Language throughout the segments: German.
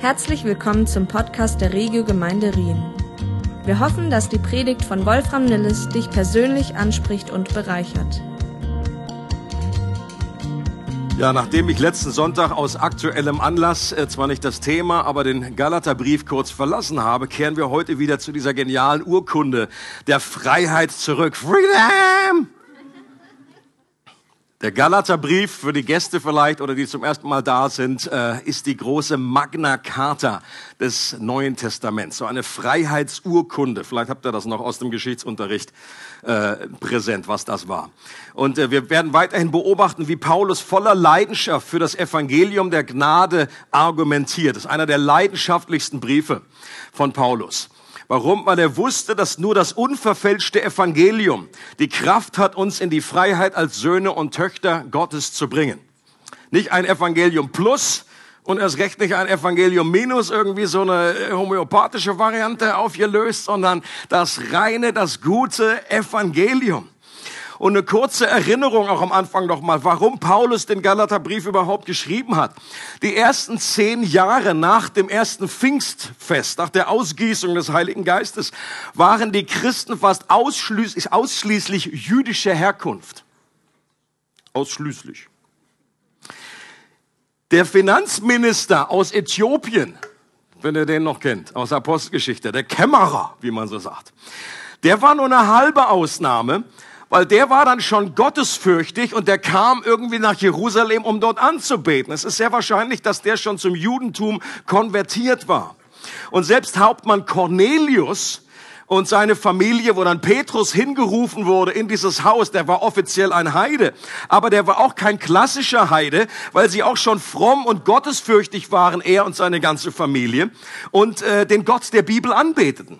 Herzlich willkommen zum Podcast der Regio Gemeinde Rien. Wir hoffen, dass die Predigt von Wolfram Nilles dich persönlich anspricht und bereichert. Ja, nachdem ich letzten Sonntag aus aktuellem Anlass äh, zwar nicht das Thema, aber den Galaterbrief kurz verlassen habe, kehren wir heute wieder zu dieser genialen Urkunde der Freiheit zurück. Freedom! Der Galaterbrief für die Gäste vielleicht oder die zum ersten Mal da sind, äh, ist die große Magna Carta des Neuen Testaments, so eine Freiheitsurkunde. Vielleicht habt ihr das noch aus dem Geschichtsunterricht äh, präsent, was das war. Und äh, wir werden weiterhin beobachten, wie Paulus voller Leidenschaft für das Evangelium der Gnade argumentiert. Das ist einer der leidenschaftlichsten Briefe von Paulus. Warum? Weil er wusste, dass nur das unverfälschte Evangelium die Kraft hat, uns in die Freiheit als Söhne und Töchter Gottes zu bringen. Nicht ein Evangelium plus und erst recht nicht ein Evangelium minus, irgendwie so eine homöopathische Variante aufgelöst, sondern das reine, das gute Evangelium. Und eine kurze Erinnerung auch am Anfang nochmal, warum Paulus den Galaterbrief überhaupt geschrieben hat. Die ersten zehn Jahre nach dem ersten Pfingstfest, nach der Ausgießung des Heiligen Geistes, waren die Christen fast ausschließlich, ausschließlich jüdischer Herkunft. Ausschließlich. Der Finanzminister aus Äthiopien, wenn ihr den noch kennt, aus Apostelgeschichte, der Kämmerer, wie man so sagt, der war nur eine halbe Ausnahme, weil der war dann schon gottesfürchtig und der kam irgendwie nach Jerusalem, um dort anzubeten. Es ist sehr wahrscheinlich, dass der schon zum Judentum konvertiert war. Und selbst Hauptmann Cornelius, und seine Familie, wo dann Petrus hingerufen wurde in dieses Haus, der war offiziell ein Heide, aber der war auch kein klassischer Heide, weil sie auch schon fromm und gottesfürchtig waren, er und seine ganze Familie, und äh, den Gott der Bibel anbeteten.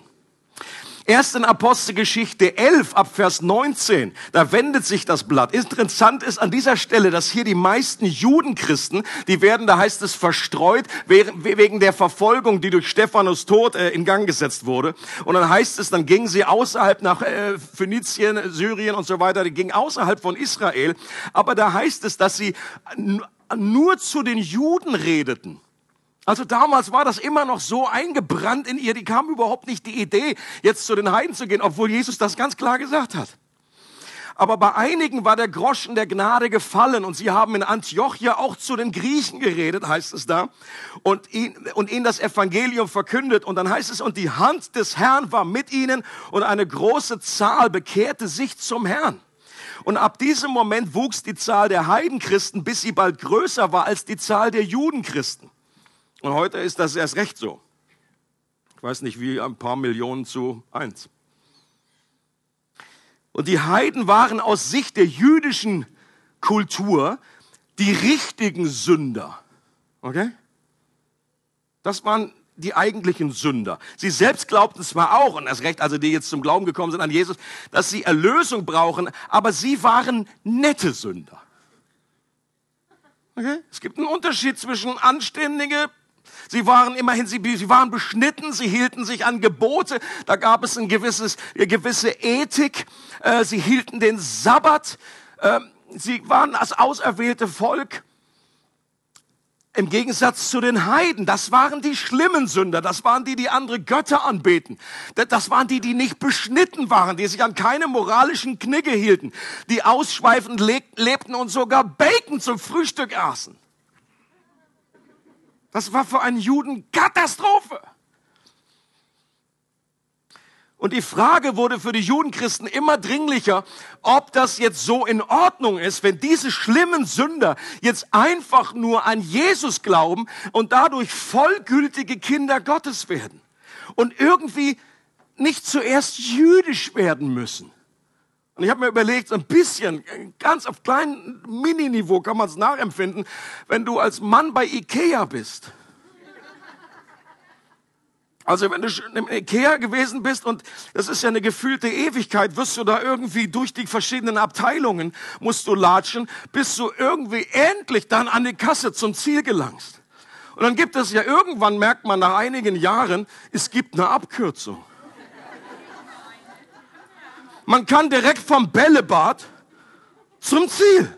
Erst in Apostelgeschichte 11 ab Vers 19, da wendet sich das Blatt. Interessant ist an dieser Stelle, dass hier die meisten Judenchristen, die werden, da heißt es, verstreut wegen der Verfolgung, die durch Stephanus Tod äh, in Gang gesetzt wurde. Und dann heißt es, dann gingen sie außerhalb nach äh, Phönizien, Syrien und so weiter, die gingen außerhalb von Israel. Aber da heißt es, dass sie nur zu den Juden redeten. Also damals war das immer noch so eingebrannt in ihr, die kam überhaupt nicht die Idee, jetzt zu den Heiden zu gehen, obwohl Jesus das ganz klar gesagt hat. Aber bei einigen war der Groschen der Gnade gefallen und sie haben in Antiochia auch zu den Griechen geredet, heißt es da, und, ihn, und ihnen das Evangelium verkündet. Und dann heißt es, und die Hand des Herrn war mit ihnen und eine große Zahl bekehrte sich zum Herrn. Und ab diesem Moment wuchs die Zahl der Heidenchristen, bis sie bald größer war als die Zahl der Judenchristen. Und heute ist das erst recht so. Ich weiß nicht, wie ein paar Millionen zu eins. Und die Heiden waren aus Sicht der jüdischen Kultur die richtigen Sünder. Okay? Das waren die eigentlichen Sünder. Sie selbst glaubten zwar auch, und erst recht, also die jetzt zum Glauben gekommen sind an Jesus, dass sie Erlösung brauchen, aber sie waren nette Sünder. Okay? Es gibt einen Unterschied zwischen anständige Sie waren immerhin, sie, sie waren beschnitten, sie hielten sich an Gebote, da gab es ein gewisses, eine gewisse Ethik, äh, sie hielten den Sabbat, äh, sie waren das auserwählte Volk. Im Gegensatz zu den Heiden, das waren die schlimmen Sünder, das waren die, die andere Götter anbeten. Das waren die, die nicht beschnitten waren, die sich an keine moralischen Knigge hielten, die ausschweifend lebten und sogar Bacon zum Frühstück aßen. Das war für einen Juden Katastrophe. Und die Frage wurde für die Judenchristen immer dringlicher, ob das jetzt so in Ordnung ist, wenn diese schlimmen Sünder jetzt einfach nur an Jesus glauben und dadurch vollgültige Kinder Gottes werden und irgendwie nicht zuerst jüdisch werden müssen. Und ich habe mir überlegt, so ein bisschen, ganz auf kleinem Mini-Niveau kann man es nachempfinden, wenn du als Mann bei Ikea bist. Also wenn du im Ikea gewesen bist und das ist ja eine gefühlte Ewigkeit, wirst du da irgendwie durch die verschiedenen Abteilungen, musst du latschen, bis du irgendwie endlich dann an die Kasse zum Ziel gelangst. Und dann gibt es ja irgendwann, merkt man nach einigen Jahren, es gibt eine Abkürzung. Man kann direkt vom Bällebad zum Ziel.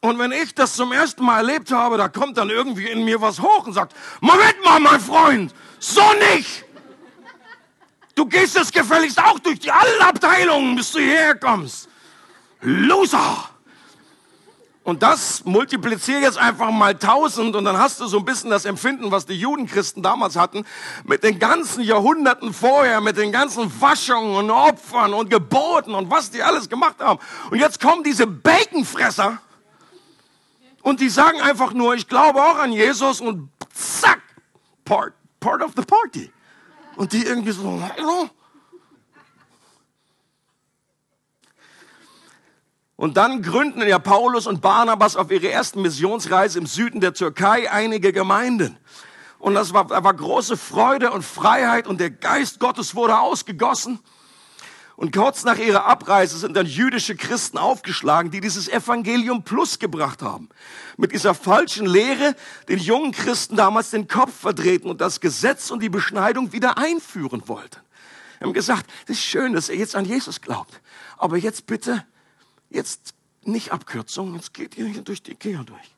Und wenn ich das zum ersten Mal erlebt habe, da kommt dann irgendwie in mir was hoch und sagt, Moment mal, mein Freund, so nicht. Du gehst jetzt gefälligst auch durch die allen Abteilungen, bis du hierher kommst. Loser! Und das multipliziere jetzt einfach mal tausend und dann hast du so ein bisschen das Empfinden, was die Judenchristen damals hatten, mit den ganzen Jahrhunderten vorher, mit den ganzen Waschungen und Opfern und Geboten und was die alles gemacht haben. Und jetzt kommen diese Baconfresser und die sagen einfach nur, ich glaube auch an Jesus und zack, part, part of the party. Und die irgendwie so, Und dann gründen ja Paulus und Barnabas auf ihre ersten Missionsreise im Süden der Türkei einige Gemeinden. Und das war, da war große Freude und Freiheit und der Geist Gottes wurde ausgegossen. Und kurz nach ihrer Abreise sind dann jüdische Christen aufgeschlagen, die dieses Evangelium Plus gebracht haben. Mit dieser falschen Lehre den jungen Christen damals den Kopf verdrehten und das Gesetz und die Beschneidung wieder einführen wollten. Wir haben gesagt, es ist schön, dass ihr jetzt an Jesus glaubt. Aber jetzt bitte Jetzt nicht Abkürzung, jetzt geht ihr durch die Ikea durch.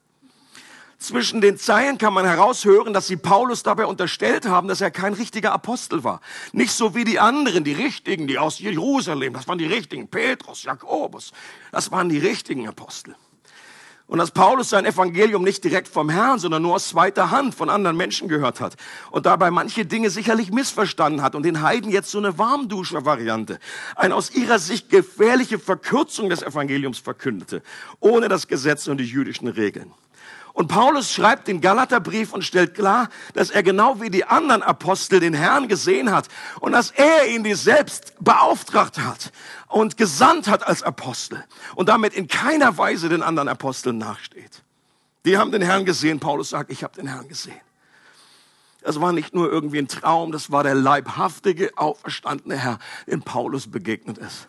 Zwischen den Zeilen kann man heraushören, dass sie Paulus dabei unterstellt haben, dass er kein richtiger Apostel war. Nicht so wie die anderen, die Richtigen, die aus Jerusalem, das waren die Richtigen, Petrus, Jakobus, das waren die richtigen Apostel. Und dass Paulus sein Evangelium nicht direkt vom Herrn, sondern nur aus zweiter Hand von anderen Menschen gehört hat. Und dabei manche Dinge sicherlich missverstanden hat und den Heiden jetzt so eine Warmduscher-Variante, eine aus ihrer Sicht gefährliche Verkürzung des Evangeliums verkündete, ohne das Gesetz und die jüdischen Regeln. Und Paulus schreibt den Galaterbrief und stellt klar, dass er genau wie die anderen Apostel den Herrn gesehen hat und dass er ihn die selbst beauftragt hat und gesandt hat als Apostel und damit in keiner Weise den anderen Aposteln nachsteht. Die haben den Herrn gesehen. Paulus sagt, ich habe den Herrn gesehen. Das war nicht nur irgendwie ein Traum, das war der leibhaftige, auferstandene Herr, dem Paulus begegnet ist.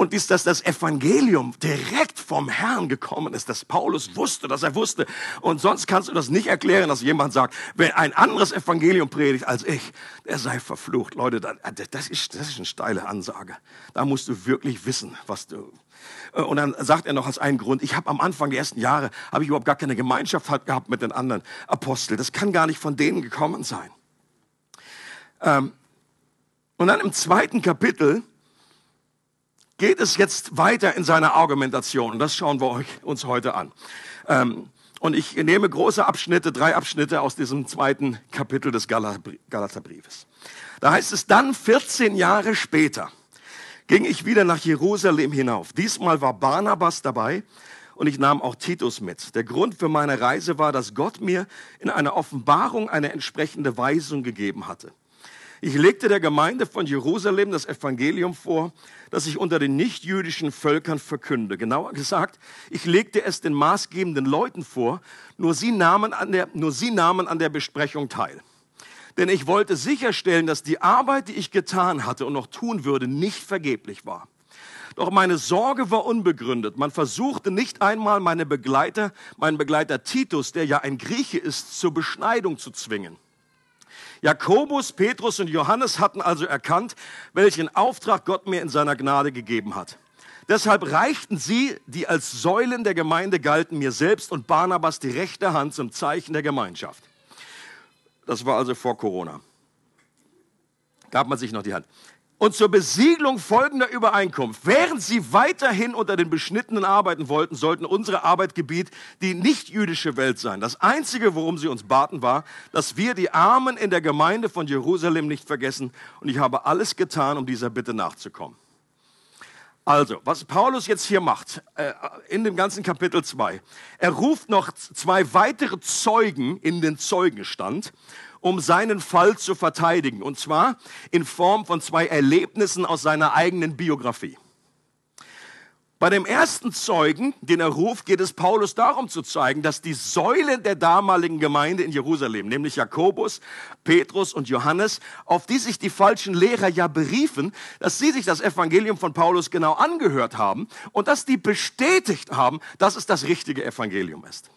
Und ist, dass das Evangelium direkt vom Herrn gekommen ist, dass Paulus wusste, dass er wusste. Und sonst kannst du das nicht erklären, dass jemand sagt, wer ein anderes Evangelium predigt als ich, der sei verflucht. Leute, das ist, das ist eine steile Ansage. Da musst du wirklich wissen, was du, äh, und dann sagt er noch als einen Grund, ich habe am Anfang der ersten Jahre, habe ich überhaupt gar keine Gemeinschaft gehabt mit den anderen Aposteln. Das kann gar nicht von denen gekommen sein. Ähm, und dann im zweiten Kapitel geht es jetzt weiter in seiner Argumentation. Das schauen wir uns heute an. Ähm, und ich nehme große Abschnitte, drei Abschnitte aus diesem zweiten Kapitel des Galaterbriefes. Da heißt es dann 14 Jahre später ging ich wieder nach Jerusalem hinauf. Diesmal war Barnabas dabei und ich nahm auch Titus mit. Der Grund für meine Reise war, dass Gott mir in einer Offenbarung eine entsprechende Weisung gegeben hatte. Ich legte der Gemeinde von Jerusalem das Evangelium vor, das ich unter den nichtjüdischen Völkern verkünde. Genauer gesagt, ich legte es den maßgebenden Leuten vor, nur sie nahmen an der, nur sie nahmen an der Besprechung teil denn ich wollte sicherstellen, dass die Arbeit, die ich getan hatte und noch tun würde, nicht vergeblich war. Doch meine Sorge war unbegründet. Man versuchte nicht einmal meine Begleiter, meinen Begleiter Titus, der ja ein Grieche ist, zur Beschneidung zu zwingen. Jakobus, Petrus und Johannes hatten also erkannt, welchen Auftrag Gott mir in seiner Gnade gegeben hat. Deshalb reichten sie, die als Säulen der Gemeinde galten, mir selbst und Barnabas die rechte Hand zum Zeichen der Gemeinschaft. Das war also vor Corona. Gab man sich noch die Hand. Und zur Besiegelung folgender Übereinkunft. Während sie weiterhin unter den Beschnittenen arbeiten wollten, sollten unsere Arbeitgebiet die nicht-jüdische Welt sein. Das Einzige, worum sie uns baten, war, dass wir die Armen in der Gemeinde von Jerusalem nicht vergessen. Und ich habe alles getan, um dieser Bitte nachzukommen. Also, was Paulus jetzt hier macht, äh, in dem ganzen Kapitel 2, er ruft noch zwei weitere Zeugen in den Zeugenstand, um seinen Fall zu verteidigen. Und zwar in Form von zwei Erlebnissen aus seiner eigenen Biografie. Bei dem ersten Zeugen, den er ruft, geht es Paulus darum zu zeigen, dass die Säulen der damaligen Gemeinde in Jerusalem, nämlich Jakobus, Petrus und Johannes, auf die sich die falschen Lehrer ja beriefen, dass sie sich das Evangelium von Paulus genau angehört haben und dass die bestätigt haben, dass es das richtige Evangelium ist.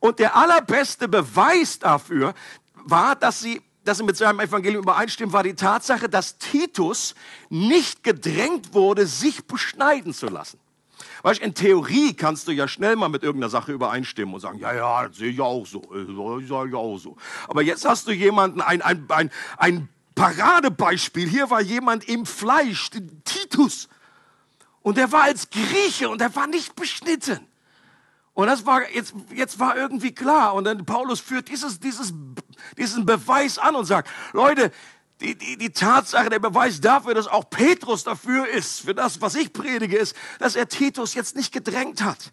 Und der allerbeste Beweis dafür war, dass sie dass sie mit seinem Evangelium übereinstimmen, war die Tatsache, dass Titus nicht gedrängt wurde, sich beschneiden zu lassen. Weißt, in Theorie kannst du ja schnell mal mit irgendeiner Sache übereinstimmen und sagen, ja, ja, das sehe ich auch so, das sehe ich auch so. Aber jetzt hast du jemanden, ein, ein, ein, ein Paradebeispiel. Hier war jemand im Fleisch, Titus. Und der war als Grieche und er war nicht beschnitten. Und das war, jetzt, jetzt war irgendwie klar. Und dann Paulus führt dieses, dieses, diesen Beweis an und sagt, Leute, die, die, die Tatsache, der Beweis dafür, dass auch Petrus dafür ist, für das, was ich predige, ist, dass er Titus jetzt nicht gedrängt hat.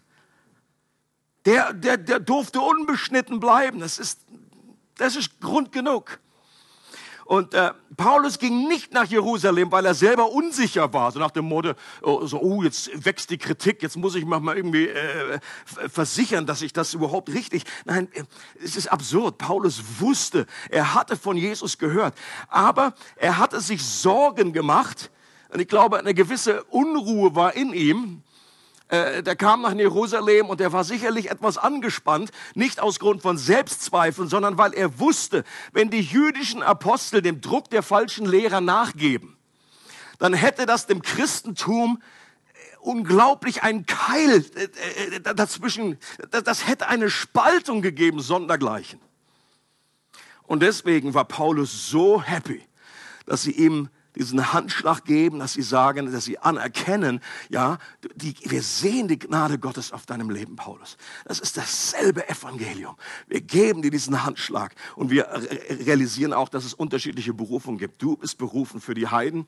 Der, der, der durfte unbeschnitten bleiben. Das ist, das ist Grund genug. Und äh, Paulus ging nicht nach Jerusalem, weil er selber unsicher war, so nach dem Motto, oh, so, oh jetzt wächst die Kritik, jetzt muss ich mich mal irgendwie äh, versichern, dass ich das überhaupt richtig. Nein, äh, es ist absurd. Paulus wusste, er hatte von Jesus gehört, aber er hatte sich Sorgen gemacht. Und ich glaube, eine gewisse Unruhe war in ihm, äh, der kam nach Jerusalem und er war sicherlich etwas angespannt, nicht aus Grund von Selbstzweifeln, sondern weil er wusste, wenn die jüdischen Apostel dem Druck der falschen Lehrer nachgeben, dann hätte das dem Christentum äh, unglaublich einen Keil äh, dazwischen, das hätte eine Spaltung gegeben, sondergleichen. Und deswegen war Paulus so happy, dass sie ihm diesen Handschlag geben, dass sie sagen, dass sie anerkennen, ja, die, wir sehen die Gnade Gottes auf deinem Leben, Paulus. Das ist dasselbe Evangelium. Wir geben dir diesen Handschlag und wir realisieren auch, dass es unterschiedliche Berufungen gibt. Du bist berufen für die Heiden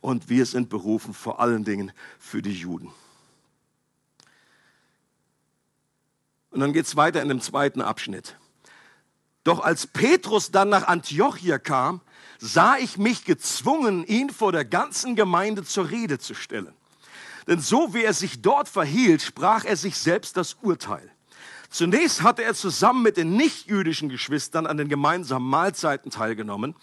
und wir sind berufen vor allen Dingen für die Juden. Und dann geht's weiter in dem zweiten Abschnitt. Doch als Petrus dann nach Antiochia kam, sah ich mich gezwungen, ihn vor der ganzen Gemeinde zur Rede zu stellen. Denn so wie er sich dort verhielt, sprach er sich selbst das Urteil. Zunächst hatte er zusammen mit den nichtjüdischen Geschwistern an den gemeinsamen Mahlzeiten teilgenommen.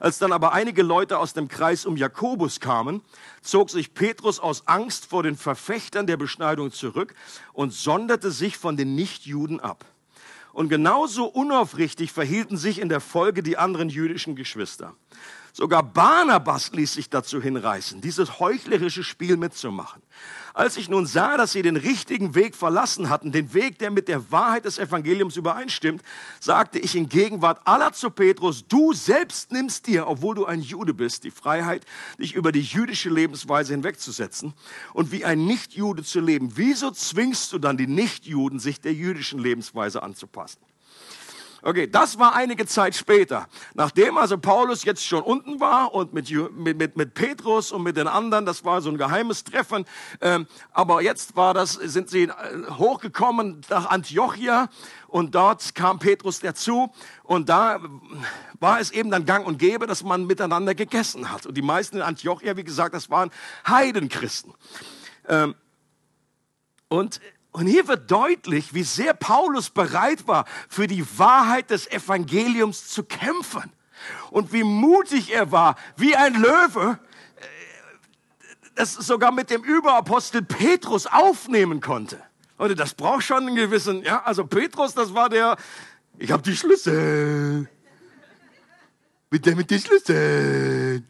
Als dann aber einige Leute aus dem Kreis um Jakobus kamen, zog sich Petrus aus Angst vor den Verfechtern der Beschneidung zurück und sonderte sich von den Nichtjuden ab. Und genauso unaufrichtig verhielten sich in der Folge die anderen jüdischen Geschwister. Sogar Barnabas ließ sich dazu hinreißen, dieses heuchlerische Spiel mitzumachen. Als ich nun sah, dass sie den richtigen Weg verlassen hatten, den Weg, der mit der Wahrheit des Evangeliums übereinstimmt, sagte ich in Gegenwart aller zu Petrus, du selbst nimmst dir, obwohl du ein Jude bist, die Freiheit, dich über die jüdische Lebensweise hinwegzusetzen und wie ein Nichtjude zu leben. Wieso zwingst du dann die Nichtjuden, sich der jüdischen Lebensweise anzupassen? Okay, das war einige Zeit später. Nachdem also Paulus jetzt schon unten war und mit, mit, mit, mit Petrus und mit den anderen, das war so ein geheimes Treffen, ähm, aber jetzt war das, sind sie äh, hochgekommen nach Antiochia und dort kam Petrus dazu und da war es eben dann gang und gäbe, dass man miteinander gegessen hat. Und die meisten in Antiochia, wie gesagt, das waren Heidenchristen. Ähm, und und hier wird deutlich, wie sehr Paulus bereit war, für die Wahrheit des Evangeliums zu kämpfen. Und wie mutig er war, wie ein Löwe, äh, das sogar mit dem Überapostel Petrus aufnehmen konnte. Und das braucht schon einen gewissen, ja, also Petrus, das war der, ich habe die Schlüssel. Mit der mit den Schlüssel.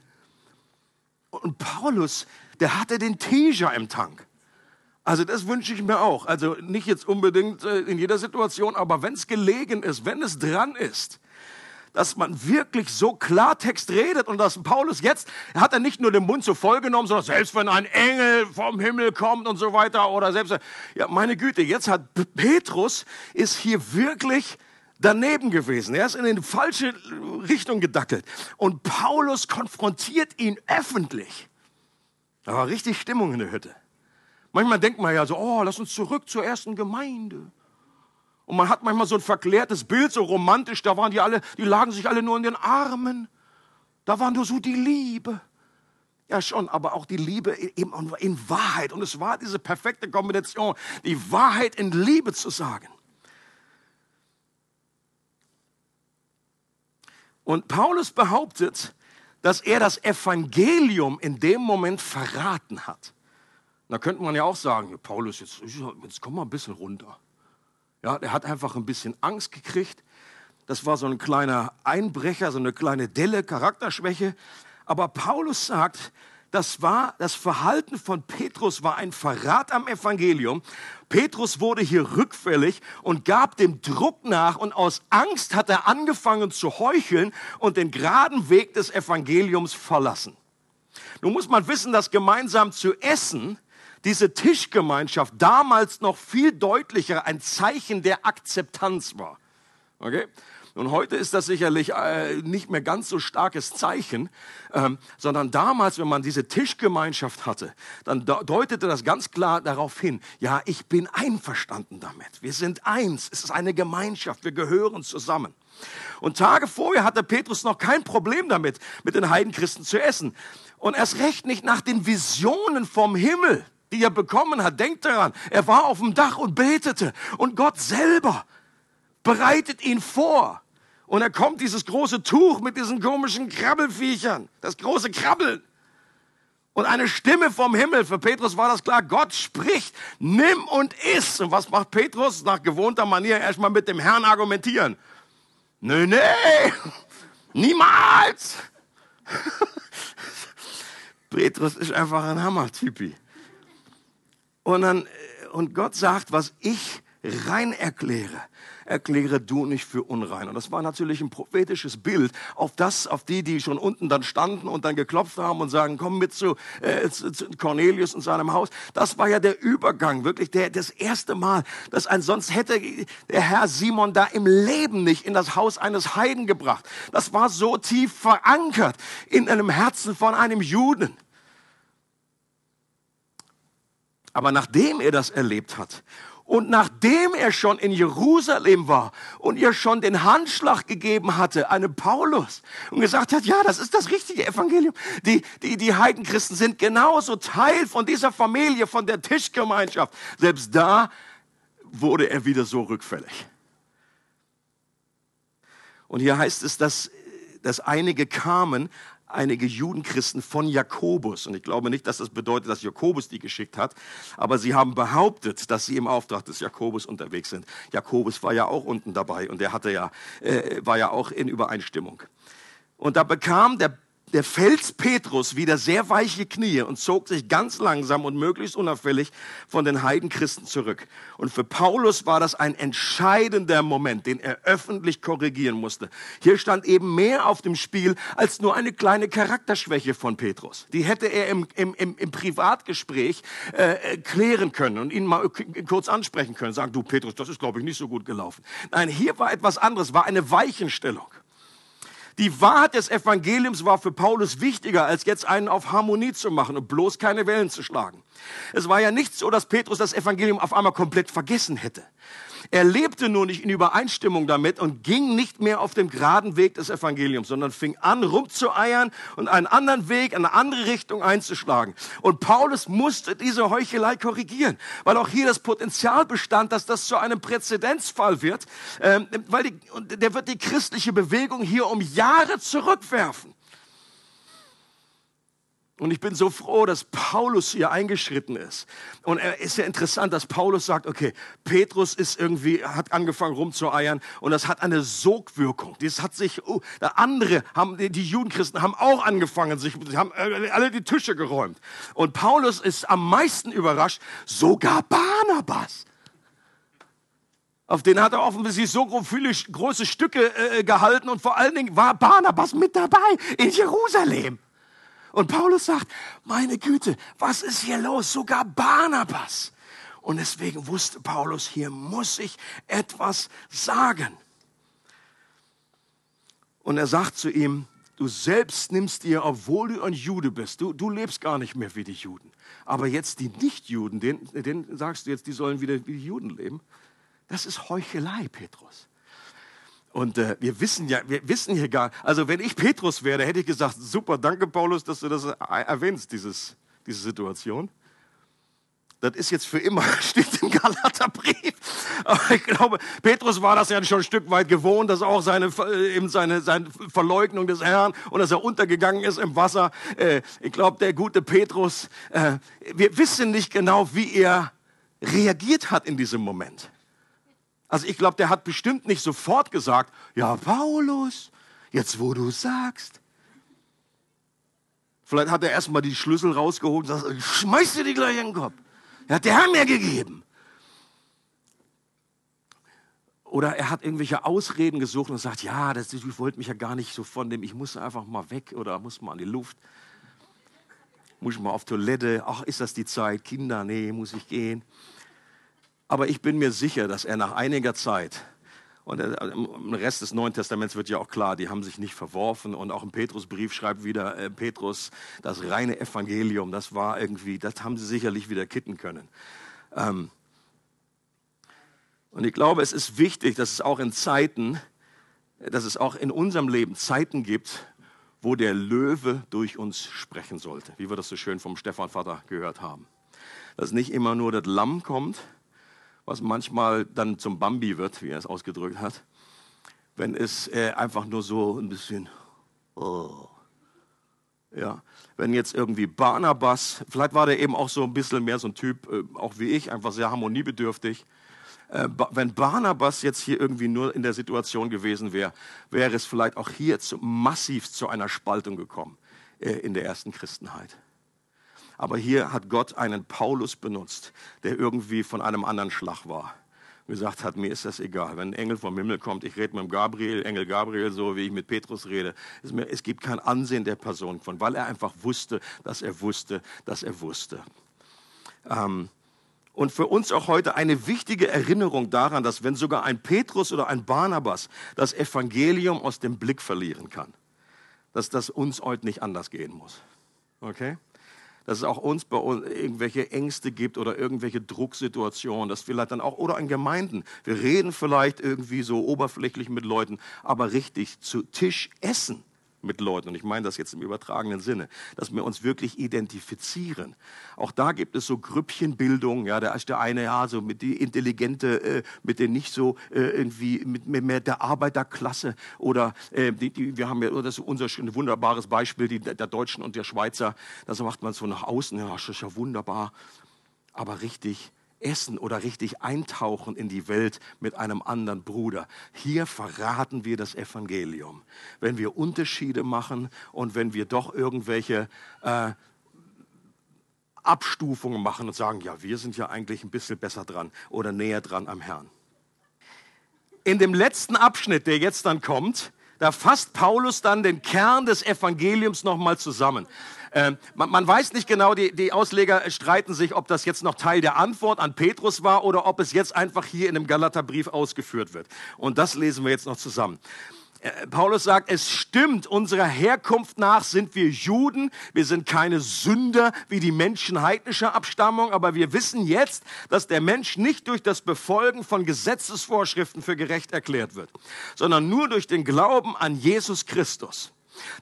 Und Paulus, der hatte den Teja im Tank. Also das wünsche ich mir auch. Also nicht jetzt unbedingt äh, in jeder Situation, aber wenn es gelegen ist, wenn es dran ist, dass man wirklich so Klartext redet und dass Paulus jetzt, hat er nicht nur den Mund so voll genommen, sondern selbst wenn ein Engel vom Himmel kommt und so weiter oder selbst, ja meine Güte, jetzt hat Petrus, ist hier wirklich daneben gewesen. Er ist in eine falsche Richtung gedackelt. Und Paulus konfrontiert ihn öffentlich. Da war richtig Stimmung in der Hütte. Manchmal denkt man ja so, oh, lass uns zurück zur ersten Gemeinde. Und man hat manchmal so ein verklärtes Bild, so romantisch, da waren die alle, die lagen sich alle nur in den Armen. Da war nur so die Liebe. Ja schon, aber auch die Liebe eben in Wahrheit. Und es war diese perfekte Kombination, die Wahrheit in Liebe zu sagen. Und Paulus behauptet, dass er das Evangelium in dem Moment verraten hat. Da könnte man ja auch sagen, Paulus, jetzt, jetzt komm mal ein bisschen runter. Ja, der hat einfach ein bisschen Angst gekriegt. Das war so ein kleiner Einbrecher, so eine kleine Delle, Charakterschwäche. Aber Paulus sagt, das war, das Verhalten von Petrus war ein Verrat am Evangelium. Petrus wurde hier rückfällig und gab dem Druck nach und aus Angst hat er angefangen zu heucheln und den geraden Weg des Evangeliums verlassen. Nun muss man wissen, dass gemeinsam zu essen diese Tischgemeinschaft damals noch viel deutlicher ein Zeichen der Akzeptanz war. Okay? Und heute ist das sicherlich äh, nicht mehr ganz so starkes Zeichen, ähm, sondern damals, wenn man diese Tischgemeinschaft hatte, dann deutete das ganz klar darauf hin, ja, ich bin einverstanden damit. Wir sind eins. Es ist eine Gemeinschaft. Wir gehören zusammen. Und Tage vorher hatte Petrus noch kein Problem damit, mit den Heidenchristen zu essen. Und erst recht nicht nach den Visionen vom Himmel, die er bekommen hat. Denkt daran, er war auf dem Dach und betete. Und Gott selber bereitet ihn vor. Und er kommt dieses große Tuch mit diesen komischen Krabbelfiechern, das große Krabbeln. Und eine Stimme vom Himmel, für Petrus war das klar, Gott spricht, nimm und iss. Und was macht Petrus? Nach gewohnter Manier erstmal mit dem Herrn argumentieren. Nö, nee, niemals. Petrus ist einfach ein Hammer-Typi. Und, dann, und Gott sagt, was ich rein erkläre, erkläre du nicht für unrein. Und das war natürlich ein prophetisches Bild auf das, auf die, die schon unten dann standen und dann geklopft haben und sagen, komm mit zu, äh, zu Cornelius und seinem Haus. Das war ja der Übergang, wirklich der, das erste Mal, dass ein, sonst hätte der Herr Simon da im Leben nicht in das Haus eines Heiden gebracht. Das war so tief verankert in einem Herzen von einem Juden. Aber nachdem er das erlebt hat und nachdem er schon in Jerusalem war und ihr schon den Handschlag gegeben hatte, einem Paulus, und gesagt hat, ja, das ist das richtige Evangelium. Die, die, die Heidenchristen sind genauso Teil von dieser Familie, von der Tischgemeinschaft. Selbst da wurde er wieder so rückfällig. Und hier heißt es, dass, dass einige kamen, einige Judenchristen von Jakobus. Und ich glaube nicht, dass das bedeutet, dass Jakobus die geschickt hat, aber sie haben behauptet, dass sie im Auftrag des Jakobus unterwegs sind. Jakobus war ja auch unten dabei und der hatte ja, äh, war ja auch in Übereinstimmung. Und da bekam der der Fels Petrus wieder sehr weiche Knie und zog sich ganz langsam und möglichst unauffällig von den Heidenchristen zurück. Und für Paulus war das ein entscheidender Moment, den er öffentlich korrigieren musste. Hier stand eben mehr auf dem Spiel als nur eine kleine Charakterschwäche von Petrus. Die hätte er im, im, im, Privatgespräch äh, klären können und ihn mal kurz ansprechen können. Sagen, du Petrus, das ist, glaube ich, nicht so gut gelaufen. Nein, hier war etwas anderes, war eine Weichenstellung. Die Wahrheit des Evangeliums war für Paulus wichtiger, als jetzt einen auf Harmonie zu machen und bloß keine Wellen zu schlagen. Es war ja nicht so, dass Petrus das Evangelium auf einmal komplett vergessen hätte. Er lebte nur nicht in Übereinstimmung damit und ging nicht mehr auf dem geraden Weg des Evangeliums, sondern fing an, rumzueiern und einen anderen Weg, eine andere Richtung einzuschlagen. Und Paulus musste diese Heuchelei korrigieren, weil auch hier das Potenzial bestand, dass das zu einem Präzedenzfall wird, ähm, weil die, der wird die christliche Bewegung hier um Jahre zurückwerfen. Und ich bin so froh, dass Paulus hier eingeschritten ist. Und es ist ja interessant, dass Paulus sagt, okay, Petrus ist irgendwie, hat angefangen rumzueiern und das hat eine Sogwirkung. Das hat sich, oh, andere haben, die Judenchristen haben auch angefangen, sich, haben äh, alle die Tische geräumt. Und Paulus ist am meisten überrascht, sogar Barnabas. Auf den hat er offensichtlich so viele große Stücke äh, gehalten und vor allen Dingen war Barnabas mit dabei in Jerusalem. Und Paulus sagt, meine Güte, was ist hier los? Sogar Barnabas. Und deswegen wusste Paulus, hier muss ich etwas sagen. Und er sagt zu ihm, du selbst nimmst dir, obwohl du ein Jude bist, du, du lebst gar nicht mehr wie die Juden. Aber jetzt die Nichtjuden, denen sagst du jetzt, die sollen wieder wie die Juden leben. Das ist Heuchelei, Petrus. Und äh, wir wissen ja, wir wissen hier gar, also wenn ich Petrus wäre, hätte ich gesagt, super, danke Paulus, dass du das erwähnst, dieses, diese Situation. Das ist jetzt für immer, steht im Galaterbrief. Aber ich glaube, Petrus war das ja schon ein Stück weit gewohnt, dass auch seine, äh, eben seine, seine Verleugnung des Herrn und dass er untergegangen ist im Wasser. Äh, ich glaube, der gute Petrus, äh, wir wissen nicht genau, wie er reagiert hat in diesem Moment. Also ich glaube, der hat bestimmt nicht sofort gesagt, ja Paulus, jetzt wo du sagst. Vielleicht hat er erstmal die Schlüssel rausgeholt und sagt, schmeiß dir die gleich in den Kopf. Er hat der Herr mir gegeben. Oder er hat irgendwelche Ausreden gesucht und sagt, ja, das, ich wollte mich ja gar nicht so von dem, ich muss einfach mal weg oder muss mal an die Luft. Muss ich mal auf Toilette, ach, ist das die Zeit? Kinder, nee, muss ich gehen. Aber ich bin mir sicher, dass er nach einiger Zeit, und im Rest des Neuen Testaments wird ja auch klar, die haben sich nicht verworfen. Und auch im Petrusbrief schreibt wieder äh, Petrus, das reine Evangelium, das war irgendwie, das haben sie sicherlich wieder kitten können. Ähm, und ich glaube, es ist wichtig, dass es auch in Zeiten, dass es auch in unserem Leben Zeiten gibt, wo der Löwe durch uns sprechen sollte, wie wir das so schön vom Stefan Vater gehört haben. Dass nicht immer nur das Lamm kommt, was manchmal dann zum Bambi wird, wie er es ausgedrückt hat, wenn es äh, einfach nur so ein bisschen, oh, ja, wenn jetzt irgendwie Barnabas, vielleicht war der eben auch so ein bisschen mehr so ein Typ, äh, auch wie ich, einfach sehr harmoniebedürftig, äh, wenn Barnabas jetzt hier irgendwie nur in der Situation gewesen wäre, wäre es vielleicht auch hier zu, massiv zu einer Spaltung gekommen äh, in der ersten Christenheit. Aber hier hat Gott einen Paulus benutzt, der irgendwie von einem anderen Schlag war. Gesagt hat, mir ist das egal. Wenn ein Engel vom Himmel kommt, ich rede mit dem Gabriel, Engel Gabriel, so wie ich mit Petrus rede. Es gibt kein Ansehen der Person von, weil er einfach wusste, dass er wusste, dass er wusste. Ähm, und für uns auch heute eine wichtige Erinnerung daran, dass wenn sogar ein Petrus oder ein Barnabas das Evangelium aus dem Blick verlieren kann, dass das uns heute nicht anders gehen muss. Okay? Dass es auch uns bei uns irgendwelche Ängste gibt oder irgendwelche Drucksituationen, dass vielleicht dann auch, oder in Gemeinden, wir reden vielleicht irgendwie so oberflächlich mit Leuten, aber richtig zu Tisch essen mit Leuten, und ich meine das jetzt im übertragenen Sinne, dass wir uns wirklich identifizieren. Auch da gibt es so Grüppchenbildung, ja, da ist der eine, ja, so mit die intelligente, äh, mit den nicht so äh, irgendwie, mit, mit mehr der Arbeiterklasse oder äh, die, die, wir haben ja, das ist unser ein wunderbares Beispiel, die, der Deutschen und der Schweizer, das macht man so nach außen, ja, das ist ja wunderbar, aber richtig essen oder richtig eintauchen in die Welt mit einem anderen Bruder. Hier verraten wir das Evangelium. Wenn wir Unterschiede machen und wenn wir doch irgendwelche äh, Abstufungen machen und sagen, ja, wir sind ja eigentlich ein bisschen besser dran oder näher dran am Herrn. In dem letzten Abschnitt, der jetzt dann kommt, da fasst Paulus dann den Kern des Evangeliums nochmal zusammen. Ähm, man, man, weiß nicht genau, die, die Ausleger streiten sich, ob das jetzt noch Teil der Antwort an Petrus war oder ob es jetzt einfach hier in dem Galaterbrief ausgeführt wird. Und das lesen wir jetzt noch zusammen. Äh, Paulus sagt, es stimmt, unserer Herkunft nach sind wir Juden, wir sind keine Sünder wie die Menschen heidnischer Abstammung, aber wir wissen jetzt, dass der Mensch nicht durch das Befolgen von Gesetzesvorschriften für gerecht erklärt wird, sondern nur durch den Glauben an Jesus Christus.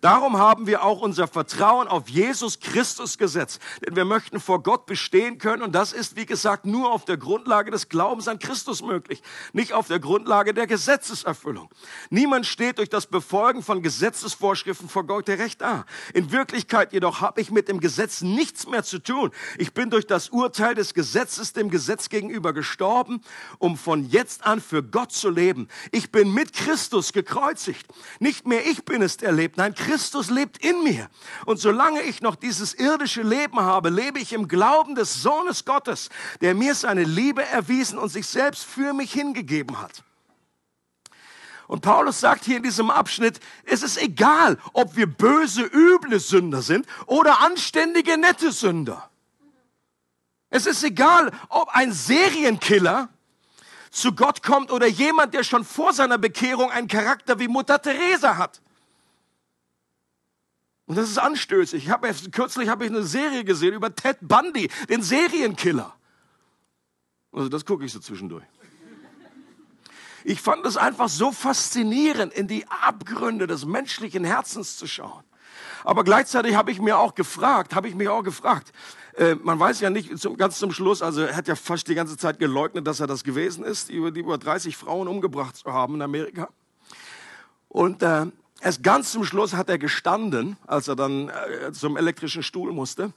Darum haben wir auch unser Vertrauen auf Jesus Christus gesetzt, denn wir möchten vor Gott bestehen können und das ist, wie gesagt, nur auf der Grundlage des Glaubens an Christus möglich, nicht auf der Grundlage der Gesetzeserfüllung. Niemand steht durch das Befolgen von Gesetzesvorschriften vor Gott gerecht da. In Wirklichkeit jedoch habe ich mit dem Gesetz nichts mehr zu tun. Ich bin durch das Urteil des Gesetzes dem Gesetz gegenüber gestorben, um von jetzt an für Gott zu leben. Ich bin mit Christus gekreuzigt. Nicht mehr ich bin es, der lebt, Nein, Christus lebt in mir. Und solange ich noch dieses irdische Leben habe, lebe ich im Glauben des Sohnes Gottes, der mir seine Liebe erwiesen und sich selbst für mich hingegeben hat. Und Paulus sagt hier in diesem Abschnitt, es ist egal, ob wir böse, üble Sünder sind oder anständige, nette Sünder. Es ist egal, ob ein Serienkiller zu Gott kommt oder jemand, der schon vor seiner Bekehrung einen Charakter wie Mutter Teresa hat. Und das ist anstößig. Ich habe kürzlich habe ich eine Serie gesehen über Ted Bundy, den Serienkiller. Also das gucke ich so zwischendurch. Ich fand es einfach so faszinierend, in die Abgründe des menschlichen Herzens zu schauen. Aber gleichzeitig habe ich mir auch gefragt, habe ich mich auch gefragt, äh, man weiß ja nicht, zum, ganz zum Schluss, also er hat ja fast die ganze Zeit geleugnet, dass er das gewesen ist, über, die über 30 Frauen umgebracht zu haben in Amerika. Und äh, Erst ganz zum Schluss hat er gestanden, als er dann äh, zum elektrischen Stuhl musste.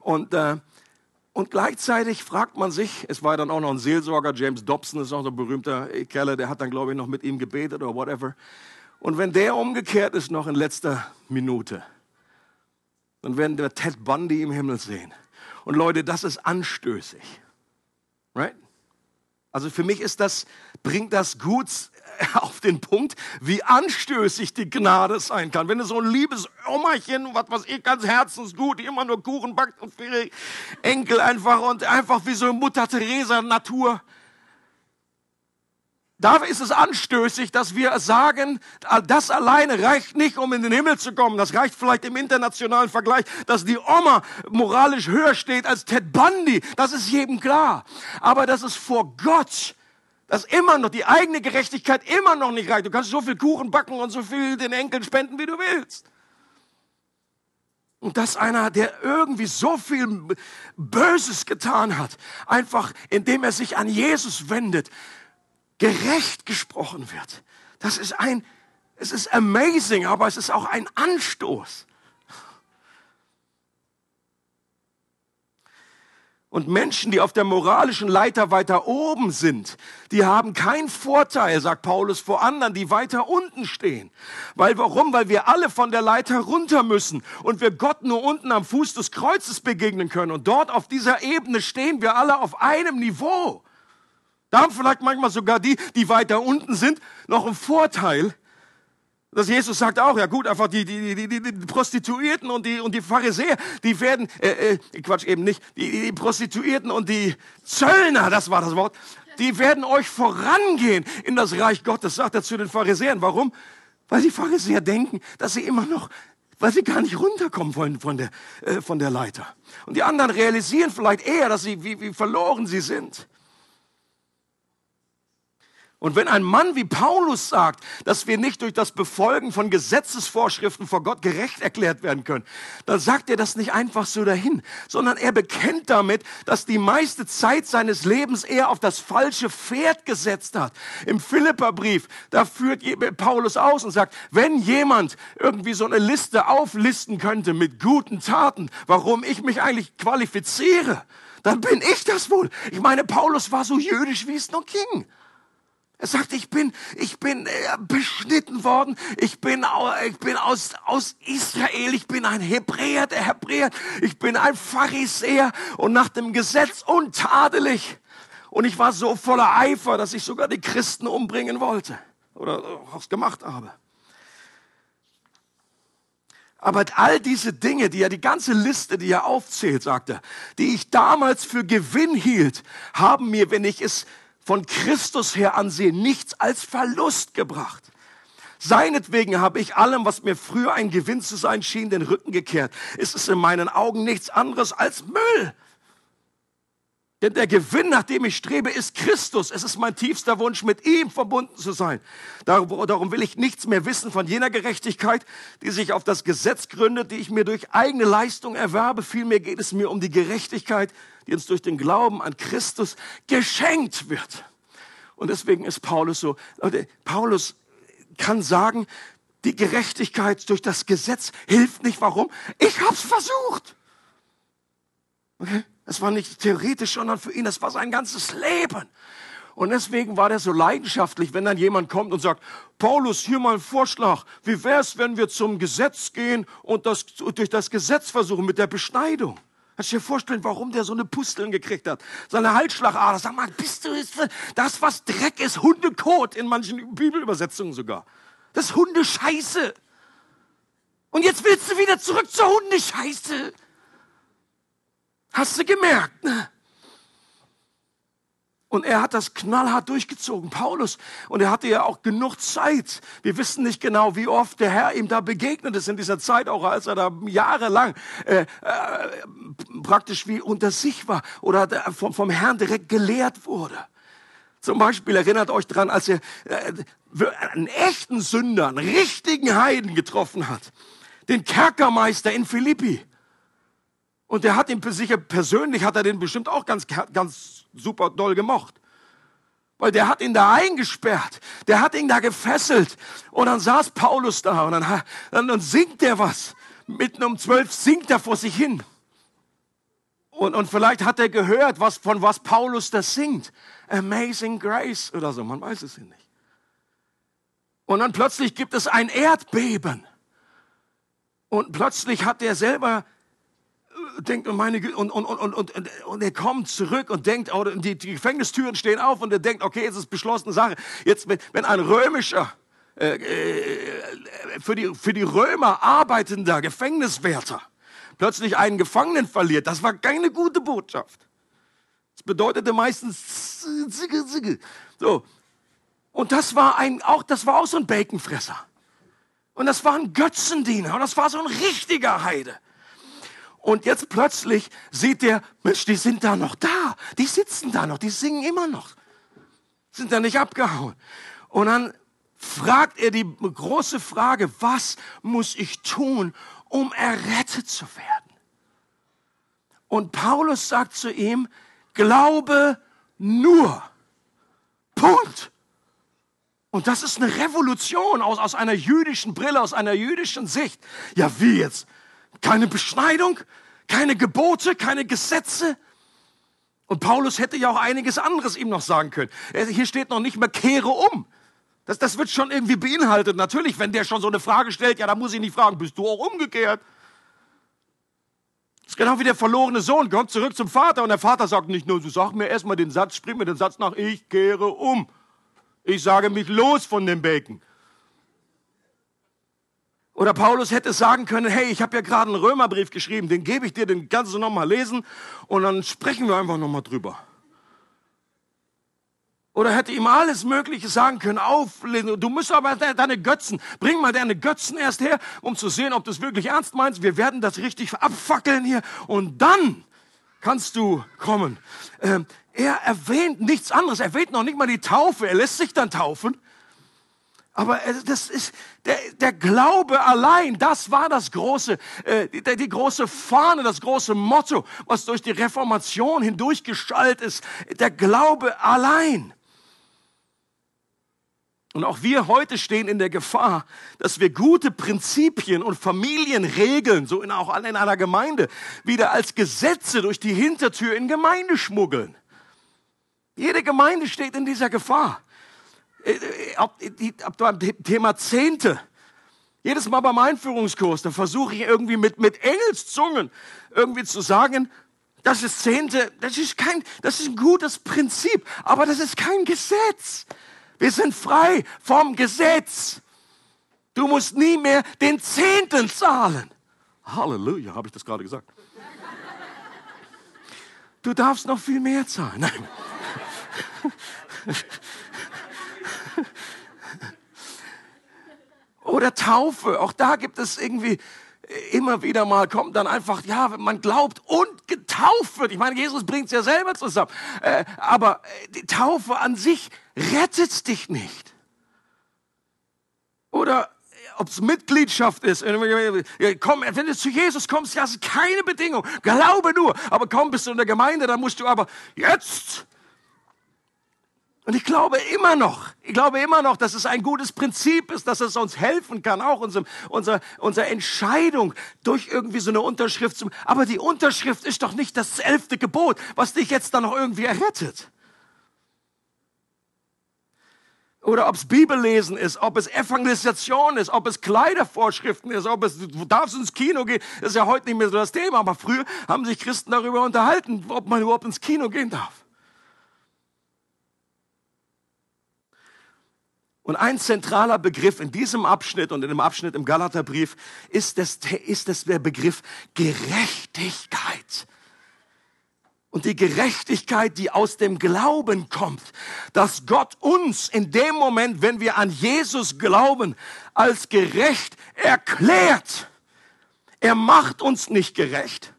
Und, äh, und gleichzeitig fragt man sich, es war dann auch noch ein Seelsorger, James Dobson ist auch ein berühmter Kerl, der hat dann, glaube ich, noch mit ihm gebetet oder whatever. Und wenn der umgekehrt ist, noch in letzter Minute, dann werden wir Ted Bundy im Himmel sehen. Und Leute, das ist anstößig. Right? Also für mich ist das, bringt das gut auf den Punkt, wie anstößig die Gnade sein kann. Wenn du so ein liebes Omachen, was weiß ich, ganz herzensgut, die immer nur Kuchen backt und für ihre Enkel einfach und einfach wie so Mutter Teresa Natur. Da ist es anstößig, dass wir sagen, das alleine reicht nicht, um in den Himmel zu kommen. Das reicht vielleicht im internationalen Vergleich, dass die Oma moralisch höher steht als Ted Bundy. Das ist jedem klar. Aber das ist vor Gott dass immer noch die eigene Gerechtigkeit immer noch nicht reicht. Du kannst so viel Kuchen backen und so viel den Enkeln spenden, wie du willst. Und dass einer, der irgendwie so viel Böses getan hat, einfach indem er sich an Jesus wendet, gerecht gesprochen wird. Das ist ein, es ist amazing, aber es ist auch ein Anstoß. Und Menschen, die auf der moralischen Leiter weiter oben sind, die haben keinen Vorteil, sagt Paulus, vor anderen, die weiter unten stehen. Weil warum? Weil wir alle von der Leiter runter müssen und wir Gott nur unten am Fuß des Kreuzes begegnen können. Und dort auf dieser Ebene stehen wir alle auf einem Niveau. Da haben vielleicht manchmal sogar die, die weiter unten sind, noch einen Vorteil, dass Jesus sagt auch, ja gut, einfach die, die, die, die, die Prostituierten und die, und die Pharisäer, die werden, äh, äh, Quatsch eben nicht, die, die Prostituierten und die Zöllner, das war das Wort, die werden euch vorangehen in das Reich Gottes, sagt er zu den Pharisäern. Warum? Weil die Pharisäer denken, dass sie immer noch, weil sie gar nicht runterkommen wollen von der, äh, von der Leiter. Und die anderen realisieren vielleicht eher, dass sie, wie, wie verloren sie sind. Und wenn ein Mann wie Paulus sagt, dass wir nicht durch das Befolgen von Gesetzesvorschriften vor Gott gerecht erklärt werden können, dann sagt er das nicht einfach so dahin, sondern er bekennt damit, dass die meiste Zeit seines Lebens er auf das falsche Pferd gesetzt hat. Im Philipperbrief, da führt Paulus aus und sagt, wenn jemand irgendwie so eine Liste auflisten könnte mit guten Taten, warum ich mich eigentlich qualifiziere, dann bin ich das wohl. Ich meine, Paulus war so jüdisch, wie es noch ging. Er sagt, ich bin, ich bin äh, beschnitten worden. Ich bin, ich bin aus, aus Israel. Ich bin ein Hebräer, der Hebräer. Ich bin ein Pharisäer und nach dem Gesetz untadelig. Und ich war so voller Eifer, dass ich sogar die Christen umbringen wollte oder was gemacht habe. Aber all diese Dinge, die er, die ganze Liste, die er aufzählt, sagt er, die ich damals für Gewinn hielt, haben mir, wenn ich es von Christus her ansehen, nichts als Verlust gebracht. Seinetwegen habe ich allem, was mir früher ein Gewinn zu sein schien, den Rücken gekehrt. Es ist in meinen Augen nichts anderes als Müll. Denn der Gewinn, nach dem ich strebe, ist Christus. Es ist mein tiefster Wunsch, mit ihm verbunden zu sein. Darum will ich nichts mehr wissen von jener Gerechtigkeit, die sich auf das Gesetz gründet, die ich mir durch eigene Leistung erwerbe. Vielmehr geht es mir um die Gerechtigkeit, die uns durch den Glauben an Christus geschenkt wird. Und deswegen ist Paulus so, Leute, Paulus kann sagen, die Gerechtigkeit durch das Gesetz hilft nicht. Warum? Ich hab's versucht. Okay? Es war nicht theoretisch, sondern für ihn, das war sein ganzes Leben. Und deswegen war der so leidenschaftlich, wenn dann jemand kommt und sagt, Paulus, hier mal ein Vorschlag. Wie wär's, wenn wir zum Gesetz gehen und das, durch das Gesetz versuchen mit der Beschneidung? Kannst du dir vorstellen, warum der so eine Pusteln gekriegt hat? Seine Halsschlagader. Sag mal, bist du, das, was Dreck ist, Hundekot in manchen Bibelübersetzungen sogar. Das Hundescheiße. Und jetzt willst du wieder zurück zur Hundescheiße. Hast du gemerkt? Ne? Und er hat das knallhart durchgezogen, Paulus. Und er hatte ja auch genug Zeit. Wir wissen nicht genau, wie oft der Herr ihm da begegnet ist in dieser Zeit, auch als er da jahrelang äh, äh, praktisch wie unter sich war oder vom, vom Herrn direkt gelehrt wurde. Zum Beispiel erinnert euch dran, als er äh, einen echten Sünder, einen richtigen Heiden getroffen hat. Den Kerkermeister in Philippi. Und der hat ihn sicher persönlich, hat er den bestimmt auch ganz, ganz super doll gemocht. Weil der hat ihn da eingesperrt, der hat ihn da gefesselt. Und dann saß Paulus da und dann, dann, dann singt er was. Mitten um zwölf singt er vor sich hin. Und, und vielleicht hat er gehört, was, von was Paulus das singt. Amazing Grace oder so, man weiß es nicht. Und dann plötzlich gibt es ein Erdbeben. Und plötzlich hat er selber denkt und meine und und und und und, und er kommt zurück und denkt oh, die, die Gefängnistüren stehen auf und er denkt okay jetzt ist beschlossene Sache jetzt wenn, wenn ein römischer äh, äh, für die für die Römer arbeitender Gefängniswärter plötzlich einen Gefangenen verliert das war keine gute Botschaft das bedeutete meistens zicke, zicke. so und das war ein auch das war auch so ein Baconfresser und das war ein Götzendiener. Und das war so ein richtiger Heide. Und jetzt plötzlich sieht der, Mensch, die sind da noch da. Die sitzen da noch. Die singen immer noch. Sind da nicht abgehauen. Und dann fragt er die große Frage, was muss ich tun, um errettet zu werden? Und Paulus sagt zu ihm, glaube nur. Punkt. Und das ist eine Revolution aus, aus einer jüdischen Brille, aus einer jüdischen Sicht. Ja, wie jetzt? Keine Beschneidung, keine Gebote, keine Gesetze. Und Paulus hätte ja auch einiges anderes ihm noch sagen können. Hier steht noch nicht mehr, kehre um. Das, das wird schon irgendwie beinhaltet. Natürlich, wenn der schon so eine Frage stellt, ja, da muss ich nicht fragen, bist du auch umgekehrt? Das ist genau wie der verlorene Sohn, kommt zurück zum Vater und der Vater sagt nicht nur, du sag mir erstmal den Satz, sprich mir den Satz nach, ich kehre um. Ich sage mich los von dem Bacon. Oder Paulus hätte sagen können, hey, ich habe ja gerade einen Römerbrief geschrieben, den gebe ich dir, den du nochmal lesen und dann sprechen wir einfach nochmal drüber. Oder hätte ihm alles Mögliche sagen können, auflesen, du musst aber deine Götzen, bring mal deine Götzen erst her, um zu sehen, ob du es wirklich ernst meinst. Wir werden das richtig abfackeln hier und dann kannst du kommen. Ähm, er erwähnt nichts anderes. Er erwähnt noch nicht mal die Taufe. Er lässt sich dann taufen. Aber das ist der, der Glaube allein. Das war das große, äh, die, die große Fahne, das große Motto, was durch die Reformation hindurchgestaltet ist. Der Glaube allein. Und auch wir heute stehen in der Gefahr, dass wir gute Prinzipien und Familienregeln, so in, auch in einer Gemeinde, wieder als Gesetze durch die Hintertür in Gemeinde schmuggeln. Jede Gemeinde steht in dieser Gefahr. Äh, äh, ob, ob beim Thema Zehnte. Jedes Mal beim Einführungskurs, da versuche ich irgendwie mit, mit Engelszungen irgendwie zu sagen, das ist Zehnte, das ist kein, das ist ein gutes Prinzip, aber das ist kein Gesetz. Wir sind frei vom Gesetz. Du musst nie mehr den Zehnten zahlen. Halleluja, habe ich das gerade gesagt. Du darfst noch viel mehr zahlen. Nein. Oder Taufe, auch da gibt es irgendwie immer wieder mal kommt dann einfach, ja, man glaubt und getauft wird. Ich meine, Jesus bringt es ja selber zusammen. Äh, aber äh, die Taufe an sich rettet dich nicht. Oder ob es Mitgliedschaft ist. Komm, wenn du zu Jesus kommst, ja, ist keine Bedingung. Glaube nur. Aber komm, bist du in der Gemeinde, dann musst du aber jetzt und ich glaube immer noch, ich glaube immer noch, dass es ein gutes Prinzip ist, dass es uns helfen kann, auch unsere, unsere, unsere Entscheidung durch irgendwie so eine Unterschrift zu, aber die Unterschrift ist doch nicht das elfte Gebot, was dich jetzt dann noch irgendwie errettet. Oder ob es Bibellesen ist, ob es Evangelisation ist, ob es Kleidervorschriften ist, ob es, du darfst ins Kino gehen, das ist ja heute nicht mehr so das Thema, aber früher haben sich Christen darüber unterhalten, ob man überhaupt ins Kino gehen darf. Und ein zentraler Begriff in diesem Abschnitt und in dem Abschnitt im Galaterbrief ist, das, ist das der Begriff Gerechtigkeit. Und die Gerechtigkeit, die aus dem Glauben kommt, dass Gott uns in dem Moment, wenn wir an Jesus glauben, als gerecht erklärt. Er macht uns nicht gerecht.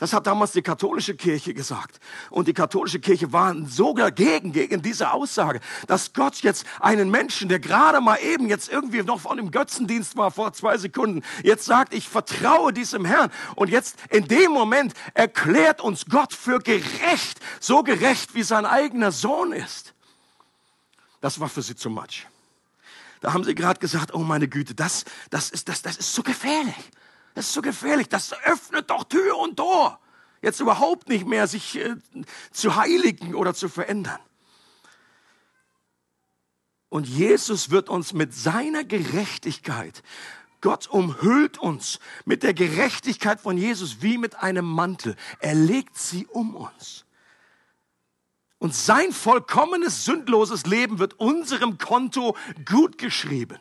Das hat damals die katholische Kirche gesagt. Und die katholische Kirche war so dagegen, gegen diese Aussage, dass Gott jetzt einen Menschen, der gerade mal eben jetzt irgendwie noch von dem Götzendienst war vor zwei Sekunden, jetzt sagt, ich vertraue diesem Herrn. Und jetzt in dem Moment erklärt uns Gott für gerecht, so gerecht wie sein eigener Sohn ist. Das war für sie zu much. Da haben sie gerade gesagt, oh meine Güte, das, das ist, das, das ist zu gefährlich. Das ist so gefährlich. Das öffnet doch Tür und Tor. Jetzt überhaupt nicht mehr sich äh, zu heiligen oder zu verändern. Und Jesus wird uns mit seiner Gerechtigkeit Gott umhüllt uns mit der Gerechtigkeit von Jesus wie mit einem Mantel. Er legt sie um uns. Und sein vollkommenes, sündloses Leben wird unserem Konto gut geschrieben.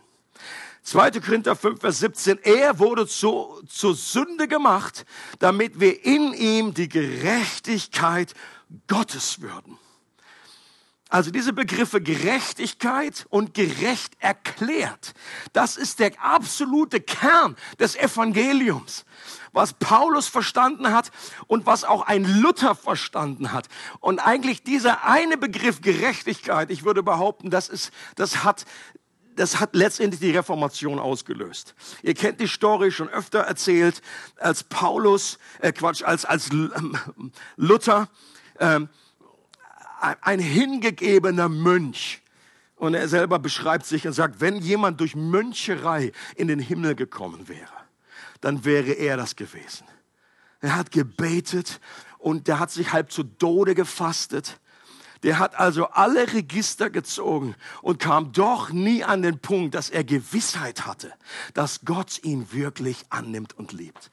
2. Korinther 5, Vers 17. Er wurde zu, zur Sünde gemacht, damit wir in ihm die Gerechtigkeit Gottes würden. Also diese Begriffe Gerechtigkeit und gerecht erklärt, das ist der absolute Kern des Evangeliums, was Paulus verstanden hat und was auch ein Luther verstanden hat. Und eigentlich dieser eine Begriff Gerechtigkeit, ich würde behaupten, das ist, das hat das hat letztendlich die Reformation ausgelöst. Ihr kennt die Story schon öfter erzählt, als Paulus, äh Quatsch, als, als ähm, Luther, ähm, ein hingegebener Mönch. Und er selber beschreibt sich und sagt, wenn jemand durch Möncherei in den Himmel gekommen wäre, dann wäre er das gewesen. Er hat gebetet und der hat sich halb zu Tode gefastet. Der hat also alle Register gezogen und kam doch nie an den Punkt, dass er Gewissheit hatte, dass Gott ihn wirklich annimmt und liebt.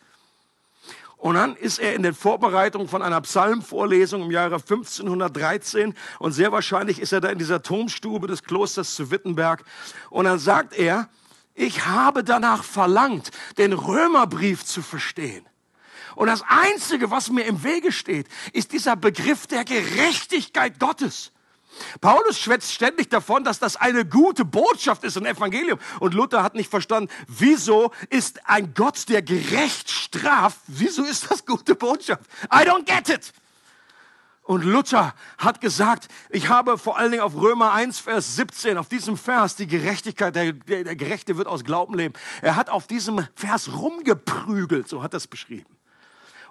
Und dann ist er in den Vorbereitungen von einer Psalmvorlesung im Jahre 1513 und sehr wahrscheinlich ist er da in dieser Turmstube des Klosters zu Wittenberg und dann sagt er, ich habe danach verlangt, den Römerbrief zu verstehen. Und das Einzige, was mir im Wege steht, ist dieser Begriff der Gerechtigkeit Gottes. Paulus schwätzt ständig davon, dass das eine gute Botschaft ist, ein Evangelium. Und Luther hat nicht verstanden, wieso ist ein Gott, der gerecht straft, wieso ist das gute Botschaft? I don't get it. Und Luther hat gesagt, ich habe vor allen Dingen auf Römer 1, Vers 17, auf diesem Vers, die Gerechtigkeit, der, der Gerechte wird aus Glauben leben. Er hat auf diesem Vers rumgeprügelt, so hat er es beschrieben.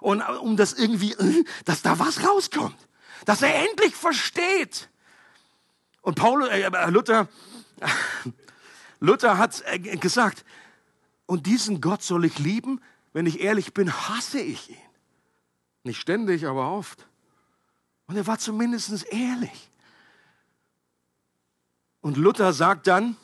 Und um das irgendwie, äh, dass da was rauskommt. Dass er endlich versteht, und Paulus, äh, äh, Luther, Luther hat äh, gesagt, und diesen Gott soll ich lieben, wenn ich ehrlich bin, hasse ich ihn. Nicht ständig, aber oft. Und er war zumindest ehrlich. Und Luther sagt dann,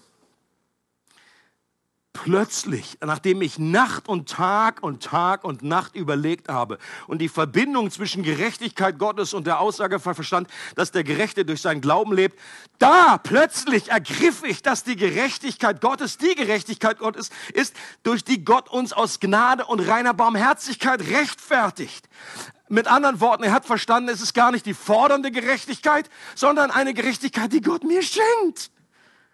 plötzlich, nachdem ich Nacht und Tag und Tag und Nacht überlegt habe und die Verbindung zwischen Gerechtigkeit Gottes und der Aussage verstand, dass der Gerechte durch seinen Glauben lebt, da plötzlich ergriff ich, dass die Gerechtigkeit Gottes, die Gerechtigkeit Gottes ist, durch die Gott uns aus Gnade und reiner Barmherzigkeit rechtfertigt. Mit anderen Worten, er hat verstanden, es ist gar nicht die fordernde Gerechtigkeit, sondern eine Gerechtigkeit, die Gott mir schenkt.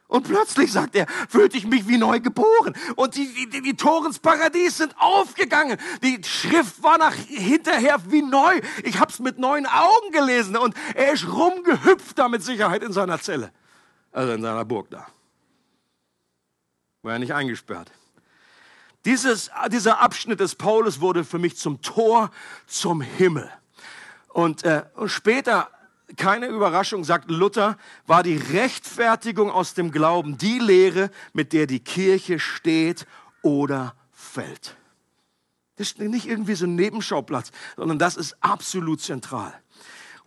Und plötzlich, sagt er, fühlte ich mich wie neu geboren. Und die, die, die Tore ins Paradies sind aufgegangen. Die Schrift war nach hinterher wie neu. Ich hab's mit neuen Augen gelesen. Und er ist rumgehüpft da mit Sicherheit in seiner Zelle. Also in seiner Burg da. War er nicht eingesperrt. Dieses, dieser Abschnitt des Paulus wurde für mich zum Tor zum Himmel. Und, äh, und später keine Überraschung, sagt Luther, war die Rechtfertigung aus dem Glauben die Lehre, mit der die Kirche steht oder fällt. Das ist nicht irgendwie so ein Nebenschauplatz, sondern das ist absolut zentral.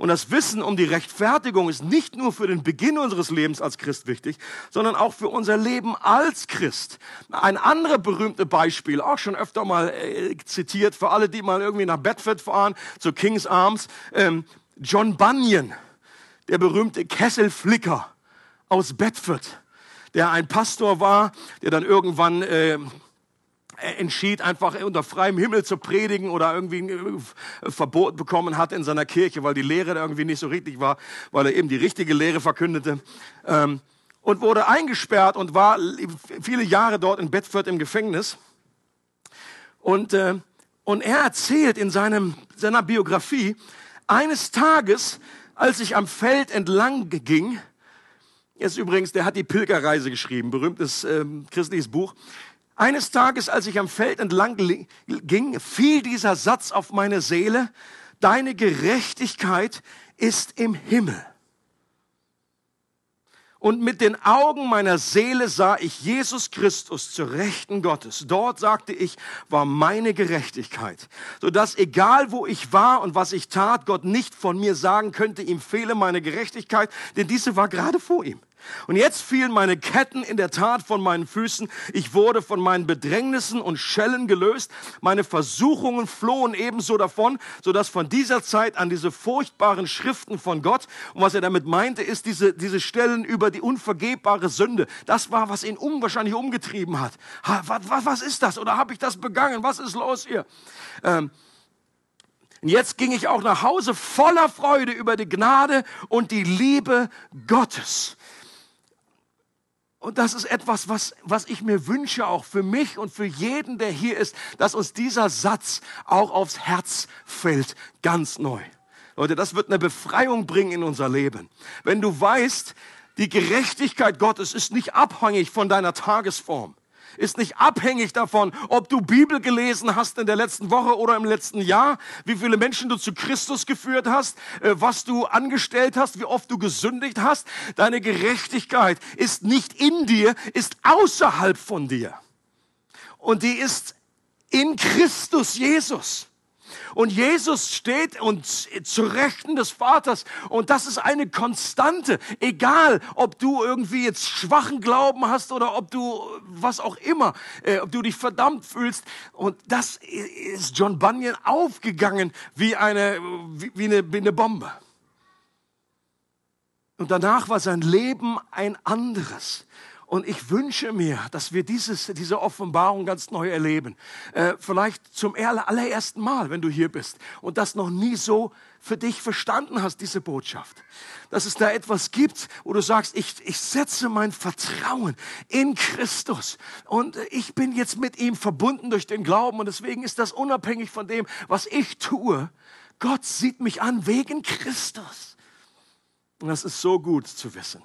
Und das Wissen um die Rechtfertigung ist nicht nur für den Beginn unseres Lebens als Christ wichtig, sondern auch für unser Leben als Christ. Ein anderes berühmtes Beispiel, auch schon öfter mal äh, zitiert, für alle, die mal irgendwie nach Bedford fahren, zu King's Arms. Ähm, John Bunyan, der berühmte Kesselflicker aus Bedford, der ein Pastor war, der dann irgendwann äh, entschied, einfach unter freiem Himmel zu predigen oder irgendwie ein äh, Verbot bekommen hat in seiner Kirche, weil die Lehre irgendwie nicht so richtig war, weil er eben die richtige Lehre verkündete. Ähm, und wurde eingesperrt und war viele Jahre dort in Bedford im Gefängnis. Und, äh, und er erzählt in seinem, seiner Biografie, eines Tages, als ich am Feld entlang ging, jetzt übrigens, der hat die Pilgerreise geschrieben, berühmtes ähm, christliches Buch. Eines Tages, als ich am Feld entlang ging, fiel dieser Satz auf meine Seele, deine Gerechtigkeit ist im Himmel. Und mit den Augen meiner Seele sah ich Jesus Christus zur Rechten Gottes. Dort, sagte ich, war meine Gerechtigkeit. Sodass egal wo ich war und was ich tat, Gott nicht von mir sagen könnte, ihm fehle meine Gerechtigkeit, denn diese war gerade vor ihm. Und jetzt fielen meine Ketten in der Tat von meinen Füßen. Ich wurde von meinen Bedrängnissen und Schellen gelöst. Meine Versuchungen flohen ebenso davon, sodass von dieser Zeit an diese furchtbaren Schriften von Gott, und was er damit meinte, ist diese, diese Stellen über die unvergebbare Sünde. Das war, was ihn unwahrscheinlich umgetrieben hat. Was, was, was ist das? Oder habe ich das begangen? Was ist los hier? Ähm, und jetzt ging ich auch nach Hause voller Freude über die Gnade und die Liebe Gottes. Und das ist etwas, was, was ich mir wünsche, auch für mich und für jeden, der hier ist, dass uns dieser Satz auch aufs Herz fällt, ganz neu. Leute, das wird eine Befreiung bringen in unser Leben. Wenn du weißt, die Gerechtigkeit Gottes ist nicht abhängig von deiner Tagesform ist nicht abhängig davon, ob du Bibel gelesen hast in der letzten Woche oder im letzten Jahr, wie viele Menschen du zu Christus geführt hast, äh, was du angestellt hast, wie oft du gesündigt hast. Deine Gerechtigkeit ist nicht in dir, ist außerhalb von dir. Und die ist in Christus Jesus. Und Jesus steht und zu Rechten des Vaters. Und das ist eine Konstante. Egal, ob du irgendwie jetzt schwachen Glauben hast oder ob du was auch immer, äh, ob du dich verdammt fühlst. Und das ist John Bunyan aufgegangen wie eine, wie, wie eine, wie eine Bombe. Und danach war sein Leben ein anderes. Und ich wünsche mir, dass wir dieses, diese Offenbarung ganz neu erleben. Äh, vielleicht zum allerersten Mal, wenn du hier bist und das noch nie so für dich verstanden hast, diese Botschaft. Dass es da etwas gibt, wo du sagst, ich, ich setze mein Vertrauen in Christus und ich bin jetzt mit ihm verbunden durch den Glauben und deswegen ist das unabhängig von dem, was ich tue. Gott sieht mich an wegen Christus. Und das ist so gut zu wissen.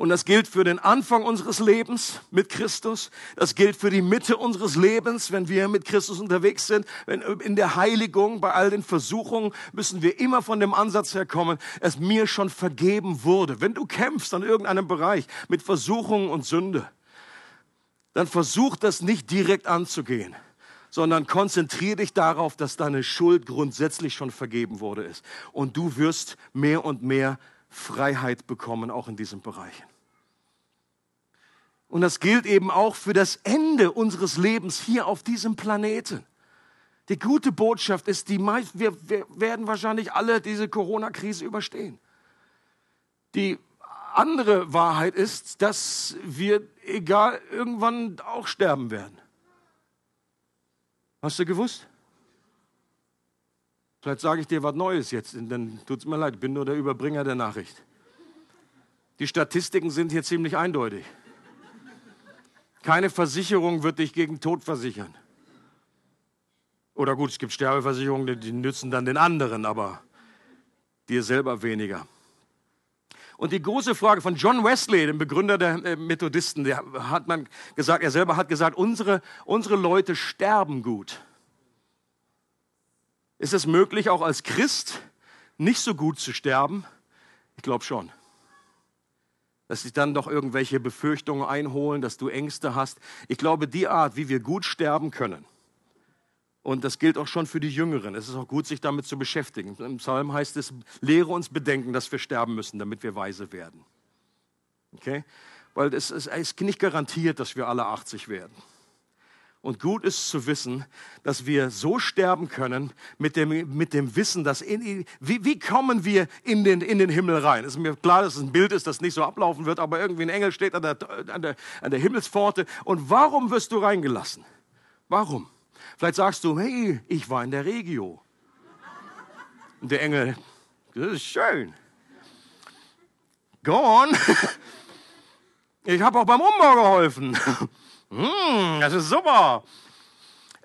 Und das gilt für den Anfang unseres Lebens mit Christus. Das gilt für die Mitte unseres Lebens, wenn wir mit Christus unterwegs sind. Wenn in der Heiligung, bei all den Versuchungen, müssen wir immer von dem Ansatz herkommen, es mir schon vergeben wurde. Wenn du kämpfst an irgendeinem Bereich mit Versuchungen und Sünde, dann versuch das nicht direkt anzugehen sondern konzentriere dich darauf, dass deine Schuld grundsätzlich schon vergeben wurde ist. Und du wirst mehr und mehr Freiheit bekommen, auch in diesen Bereichen. Und das gilt eben auch für das Ende unseres Lebens hier auf diesem Planeten. Die gute Botschaft ist, die meist, wir, wir werden wahrscheinlich alle diese Corona-Krise überstehen. Die andere Wahrheit ist, dass wir, egal, irgendwann auch sterben werden. Hast du gewusst? Vielleicht sage ich dir was Neues jetzt, dann tut es mir leid, ich bin nur der Überbringer der Nachricht. Die Statistiken sind hier ziemlich eindeutig. Keine Versicherung wird dich gegen Tod versichern. Oder gut, es gibt Sterbeversicherungen, die nützen dann den anderen, aber dir selber weniger. Und die große Frage von John Wesley, dem Begründer der äh, Methodisten, der hat man gesagt, er selber hat gesagt, unsere, unsere Leute sterben gut. Ist es möglich, auch als Christ nicht so gut zu sterben? Ich glaube schon. Dass sich dann doch irgendwelche Befürchtungen einholen, dass du Ängste hast. Ich glaube, die Art, wie wir gut sterben können, und das gilt auch schon für die Jüngeren. Es ist auch gut, sich damit zu beschäftigen. Im Psalm heißt es, lehre uns bedenken, dass wir sterben müssen, damit wir weise werden. Okay? Weil es ist nicht garantiert, dass wir alle 80 werden. Und gut ist zu wissen, dass wir so sterben können mit dem, mit dem Wissen, dass in, wie, wie kommen wir in den, in den Himmel rein? Es ist mir klar, dass es ein Bild ist, das nicht so ablaufen wird, aber irgendwie ein Engel steht an der, an der, an der Himmelspforte. Und warum wirst du reingelassen? Warum? Vielleicht sagst du, hey, ich war in der Regio. Und der Engel, das ist schön. Go on. Ich habe auch beim Umbau geholfen. Hm, das ist super.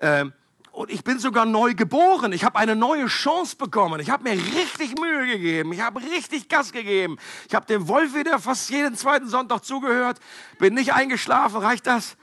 Ähm, und ich bin sogar neu geboren. Ich habe eine neue Chance bekommen. Ich habe mir richtig Mühe gegeben. Ich habe richtig Gas gegeben. Ich habe dem Wolf wieder fast jeden zweiten Sonntag zugehört. Bin nicht eingeschlafen. Reicht das?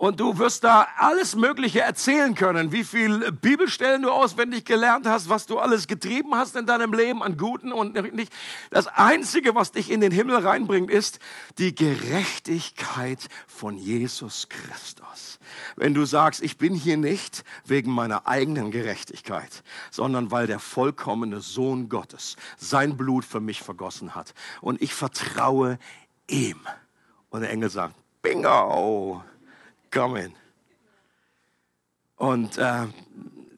Und du wirst da alles Mögliche erzählen können, wie viel Bibelstellen du auswendig gelernt hast, was du alles getrieben hast in deinem Leben an Guten und nicht. Das Einzige, was dich in den Himmel reinbringt, ist die Gerechtigkeit von Jesus Christus. Wenn du sagst, ich bin hier nicht wegen meiner eigenen Gerechtigkeit, sondern weil der vollkommene Sohn Gottes sein Blut für mich vergossen hat und ich vertraue ihm. Und der Engel sagt, bingo, kommen. Und äh,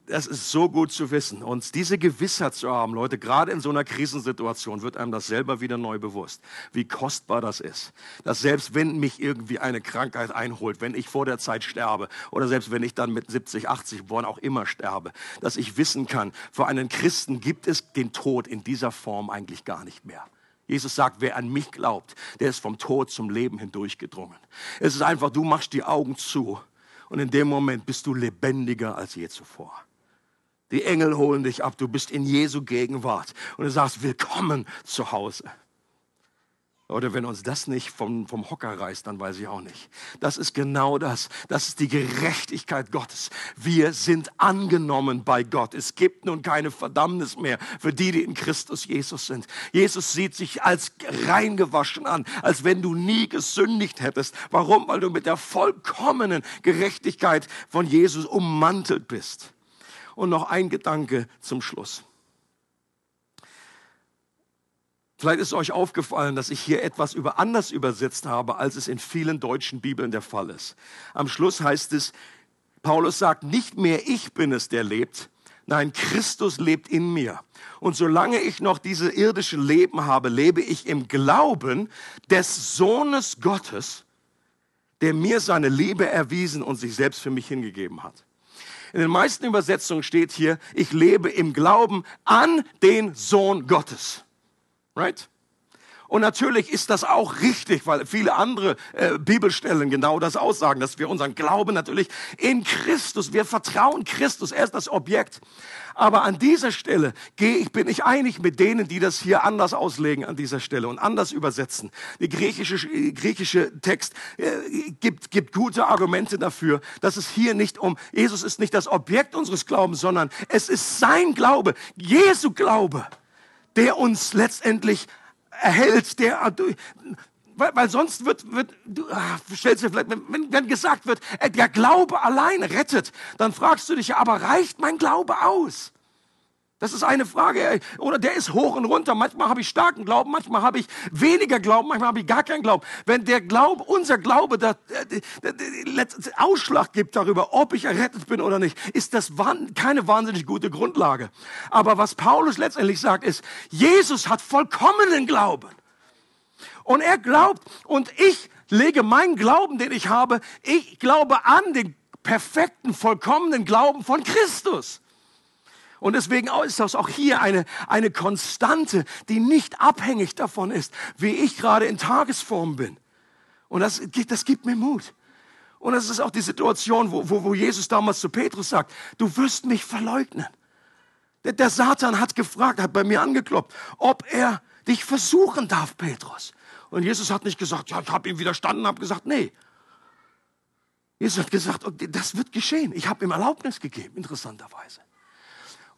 das ist so gut zu wissen. Und diese Gewissheit zu haben, Leute, gerade in so einer Krisensituation wird einem das selber wieder neu bewusst, wie kostbar das ist. Dass selbst wenn mich irgendwie eine Krankheit einholt, wenn ich vor der Zeit sterbe oder selbst wenn ich dann mit 70, 80, wann auch immer sterbe, dass ich wissen kann, für einen Christen gibt es den Tod in dieser Form eigentlich gar nicht mehr. Jesus sagt, wer an mich glaubt, der ist vom Tod zum Leben hindurchgedrungen. Es ist einfach, du machst die Augen zu und in dem Moment bist du lebendiger als je zuvor. Die Engel holen dich ab, du bist in Jesu Gegenwart und du sagst, willkommen zu Hause. Oder wenn uns das nicht vom, vom Hocker reißt, dann weiß ich auch nicht. Das ist genau das. Das ist die Gerechtigkeit Gottes. Wir sind angenommen bei Gott. Es gibt nun keine Verdammnis mehr für die, die in Christus Jesus sind. Jesus sieht sich als reingewaschen an, als wenn du nie gesündigt hättest. Warum? Weil du mit der vollkommenen Gerechtigkeit von Jesus ummantelt bist. Und noch ein Gedanke zum Schluss. Vielleicht ist euch aufgefallen, dass ich hier etwas über anders übersetzt habe, als es in vielen deutschen Bibeln der Fall ist. Am Schluss heißt es, Paulus sagt, nicht mehr ich bin es, der lebt, nein, Christus lebt in mir. Und solange ich noch diese irdische Leben habe, lebe ich im Glauben des Sohnes Gottes, der mir seine Liebe erwiesen und sich selbst für mich hingegeben hat. In den meisten Übersetzungen steht hier, ich lebe im Glauben an den Sohn Gottes. Right? Und natürlich ist das auch richtig, weil viele andere äh, Bibelstellen genau das aussagen, dass wir unseren Glauben natürlich in Christus, wir vertrauen Christus, er ist das Objekt. Aber an dieser Stelle gehe ich, bin ich einig mit denen, die das hier anders auslegen an dieser Stelle und anders übersetzen. Der griechische, äh, griechische Text äh, gibt, gibt gute Argumente dafür, dass es hier nicht um, Jesus ist nicht das Objekt unseres Glaubens, sondern es ist sein Glaube, Jesu Glaube der uns letztendlich erhält, der, weil, weil sonst wird, wird du ach, stellst dir vielleicht, wenn, wenn gesagt wird, äh, der Glaube allein rettet, dann fragst du dich aber reicht mein Glaube aus? Das ist eine Frage. Oder der ist hoch und runter. Manchmal habe ich starken Glauben, manchmal habe ich weniger Glauben, manchmal habe ich gar keinen Glauben. Wenn der Glaube, unser Glaube, der, der, der Ausschlag gibt darüber, ob ich errettet bin oder nicht, ist das keine wahnsinnig gute Grundlage. Aber was Paulus letztendlich sagt, ist, Jesus hat vollkommenen Glauben. Und er glaubt, und ich lege meinen Glauben, den ich habe, ich glaube an den perfekten, vollkommenen Glauben von Christus. Und deswegen ist das auch hier eine, eine Konstante, die nicht abhängig davon ist, wie ich gerade in Tagesform bin. Und das, das gibt mir Mut. Und das ist auch die Situation, wo, wo, wo Jesus damals zu Petrus sagt, du wirst mich verleugnen. Der, der Satan hat gefragt, hat bei mir angeklopft, ob er dich versuchen darf, Petrus. Und Jesus hat nicht gesagt, ja, ich habe ihm widerstanden, habe gesagt, nee. Jesus hat gesagt, das wird geschehen. Ich habe ihm Erlaubnis gegeben, interessanterweise.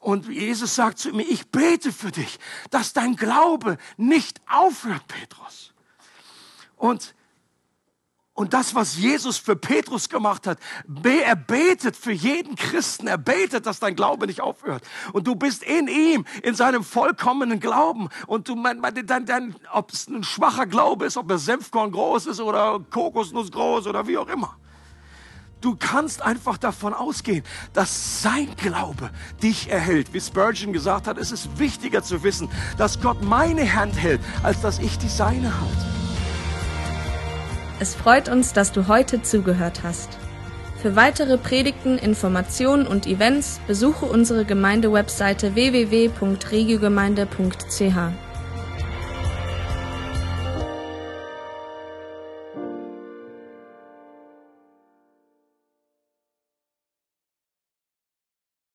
Und Jesus sagt zu mir, ich bete für dich, dass dein Glaube nicht aufhört, Petrus. Und, und das, was Jesus für Petrus gemacht hat, er betet für jeden Christen, er betet, dass dein Glaube nicht aufhört. Und du bist in ihm, in seinem vollkommenen Glauben. Und du, mein, mein, dein, dein, ob es ein schwacher Glaube ist, ob er Senfkorn groß ist oder Kokosnuss groß oder wie auch immer. Du kannst einfach davon ausgehen, dass sein Glaube dich erhält. Wie Spurgeon gesagt hat, es ist wichtiger zu wissen, dass Gott meine Hand hält, als dass ich die seine halte. Es freut uns, dass du heute zugehört hast. Für weitere Predigten, Informationen und Events besuche unsere Gemeindewebseite www.regiogemeinde.ch.